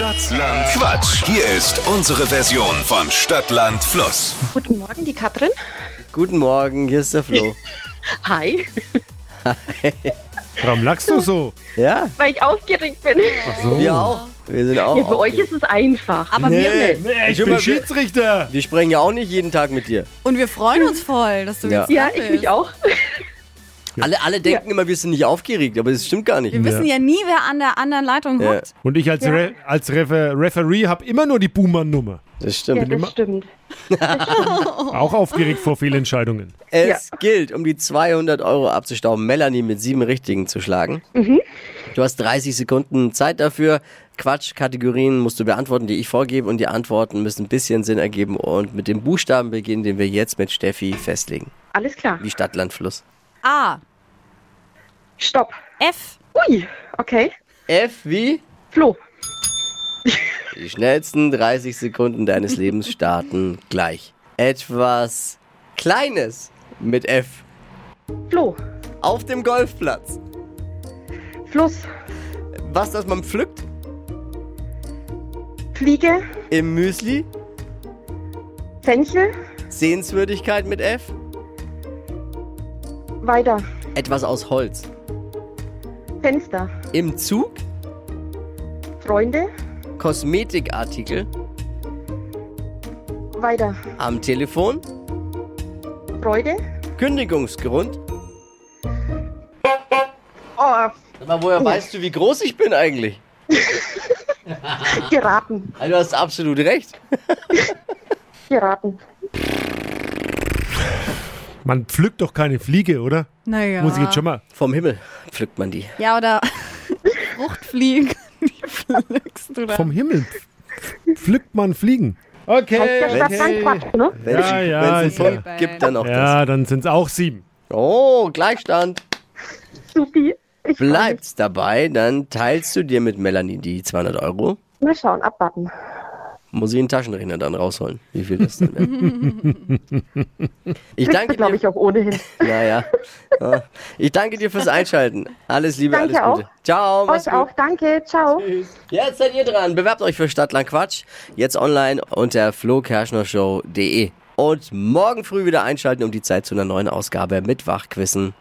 Stadtland Quatsch. Hier ist unsere Version von Stadtland Fluss. Guten Morgen, die Katrin. Guten Morgen, hier ist der Flo. Hi, Warum lachst du so? Ja, weil ich aufgeregt bin. wir auch. Wir sind auch. Ja, für euch ist es einfach, aber Nee. mir nicht. Nee, ich Ich bin Schiedsrichter. wir sprechen ja auch nicht jeden Tag mit dir. Und wir freuen uns voll, dass du Ja. jetzt Ja, da ich bist. mich auch. Alle, alle denken immer, wir sind nicht aufgeregt, aber das stimmt gar nicht. Wir wissen ja nie, wer an der anderen Leitung Ja, hockt. Und ich als, Re als Refer Referee habe immer nur die Boomer-Nummer. das Ja, stimmt. das stimmt. Auch aufgeregt vor Fehlentscheidungen. Es gilt, um die 200 Euro abzustauben, Melanie mit sieben Richtigen zu schlagen. Du hast 30 Sekunden Zeit dafür. Quatschkategorien musst du beantworten, die ich vorgebe und die Antworten müssen ein bisschen Sinn ergeben und mit dem Buchstaben beginnen, den wir jetzt mit Steffi festlegen. Alles klar. Wie Stadt, Land, Fluss. A. Stopp. F. Ui, okay. F wie? Flo. Die schnellsten 30 Sekunden deines Lebens starten gleich. Etwas Kleines mit F. Flo. Auf dem Golfplatz. Fluss. Was, das man pflückt? Fliege. Im Müsli. Fenchel. Sehenswürdigkeit mit F. Weiter. Etwas aus Holz. Fenster. Im Zug. Freunde. Kosmetikartikel. Weiter. Am Telefon. Freude. Kündigungsgrund. Oh, Sag mal, woher weißt du, wie groß ich bin eigentlich? geraten. Also, du hast absolut recht. Geraten. Man pflückt doch keine Fliege, oder? Naja. Muss ich jetzt schon mal. Vom Himmel pflückt man die. Ja, oder Fruchtfliegen. Wie pflückst du da? Vom Himmel pflückt man Fliegen. Okay. Der Stadt dann Quatsch, ne? Wenn Ja, ja, es einen ist Punkt ja. gibt, dann auch das. Ja, dann sind es auch sieben. Oh, Gleichstand. Supi. Ich. Bleibt's dabei, dann teilst du dir mit Melanie die 200 Euro. Mal schauen, abwarten. Muss ich einen Taschenrechner dann rausholen, wie viel das dann wäre. Ich danke glaube dir. ich auch ohnehin. Naja. Ja. Ich danke dir fürs Einschalten. Alles Liebe, Danke alles Gute. auch. Ciao, Euch gut. auch. Danke. Ciao. Jetzt seid ihr dran. Bewerbt euch für Stadtland Quatsch. Jetzt online unter flokerschnershow.de. Und morgen früh wieder einschalten um die Zeit zu einer neuen Ausgabe mit Wachquissen.